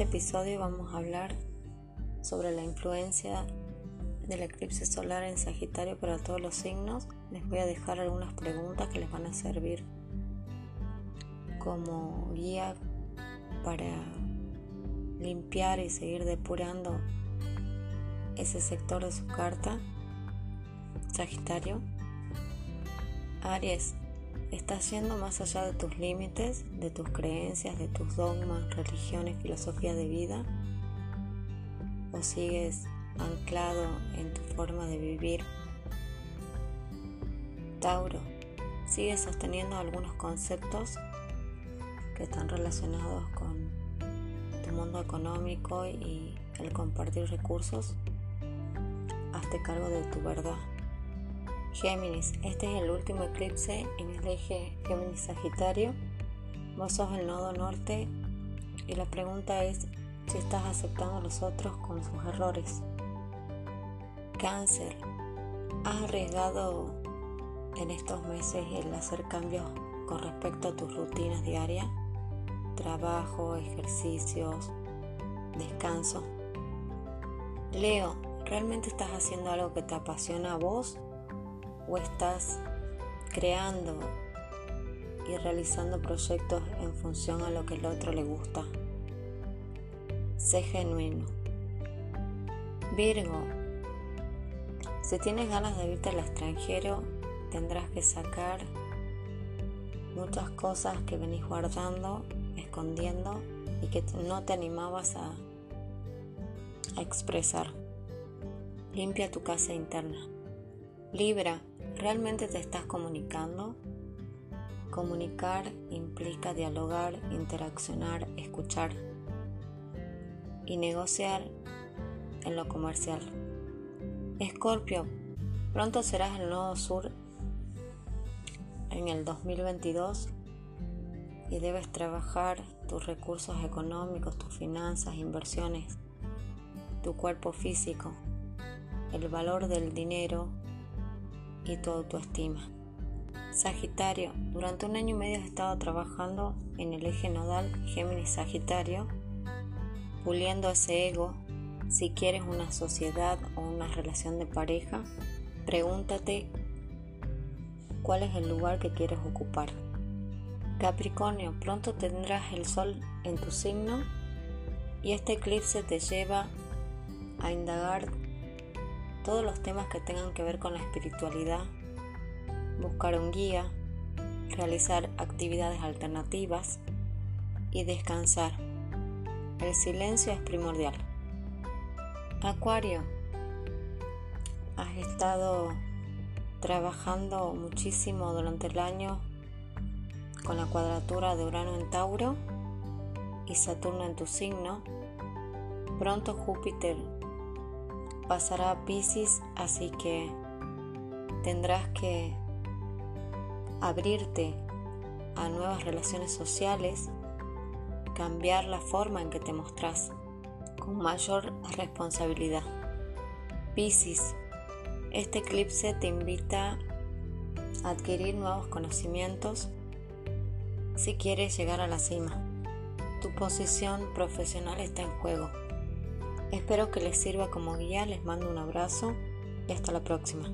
este episodio vamos a hablar sobre la influencia del eclipse solar en Sagitario para todos los signos. Les voy a dejar algunas preguntas que les van a servir como guía para limpiar y seguir depurando ese sector de su carta. Sagitario. Aries, estás yendo más allá de tus límites, de tus creencias, de tus dogmas, religiones, filosofía de vida, o sigues anclado en tu forma de vivir. Tauro, sigues sosteniendo algunos conceptos que están relacionados con tu mundo económico y el compartir recursos. Hazte cargo de tu verdad. Géminis, este es el último eclipse en el eje Géminis-Sagitario. Vos sos el nodo norte y la pregunta es si estás aceptando a los otros con sus errores. Cáncer, has arriesgado en estos meses el hacer cambios con respecto a tus rutinas diarias, trabajo, ejercicios, descanso. Leo, ¿realmente estás haciendo algo que te apasiona a vos o estás creando y realizando proyectos en función a lo que el otro le gusta? Sé genuino. Virgo, si tienes ganas de irte al extranjero, tendrás que sacar muchas cosas que venís guardando, escondiendo y que no te animabas a, a expresar. Limpia tu casa interna. Libra, ¿realmente te estás comunicando? Comunicar implica dialogar, interaccionar, escuchar y negociar en lo comercial. Escorpio, pronto serás el nodo sur en el 2022 y debes trabajar tus recursos económicos, tus finanzas, inversiones, tu cuerpo físico, el valor del dinero y tu autoestima. Sagitario, durante un año y medio has estado trabajando en el eje nodal Géminis-Sagitario, puliendo ese ego. Si quieres una sociedad o una relación de pareja, pregúntate cuál es el lugar que quieres ocupar. Capricornio, pronto tendrás el sol en tu signo y este eclipse te lleva a indagar todos los temas que tengan que ver con la espiritualidad, buscar un guía, realizar actividades alternativas y descansar. El silencio es primordial. Acuario, has estado trabajando muchísimo durante el año con la cuadratura de Urano en Tauro y Saturno en tu signo. Pronto Júpiter pasará Pisces, así que tendrás que abrirte a nuevas relaciones sociales, cambiar la forma en que te mostras con mayor responsabilidad. Pisces, este eclipse te invita a adquirir nuevos conocimientos si quieres llegar a la cima. Tu posición profesional está en juego. Espero que les sirva como guía, les mando un abrazo y hasta la próxima.